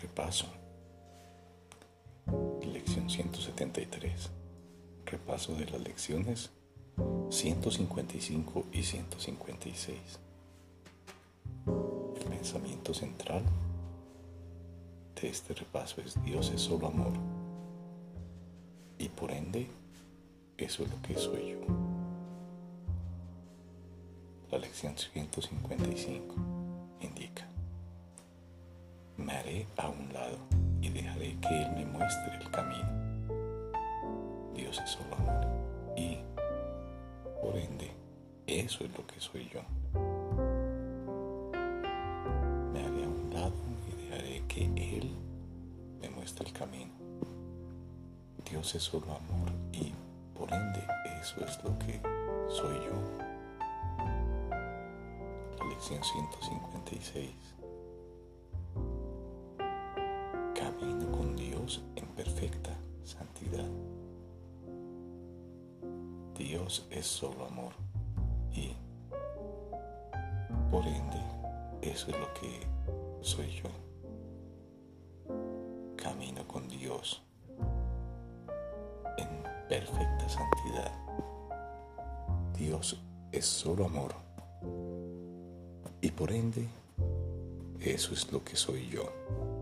repaso. Lección 173. Repaso de las lecciones 155 y 156. El pensamiento central de este repaso es Dios es solo amor. Y por ende, eso es lo que soy yo. La lección 155 indica, me haré a un lado y dejaré que Él me muestre el camino. Dios es solo amor y, por ende, eso es lo que soy yo. Me haré a un lado y dejaré que Él me muestre el camino. Dios es solo amor y, por ende, eso es lo que soy yo. 156. En perfecta santidad. Dios es solo amor y por ende eso es lo que soy yo. Camino con Dios en perfecta santidad. Dios es solo amor y por ende eso es lo que soy yo.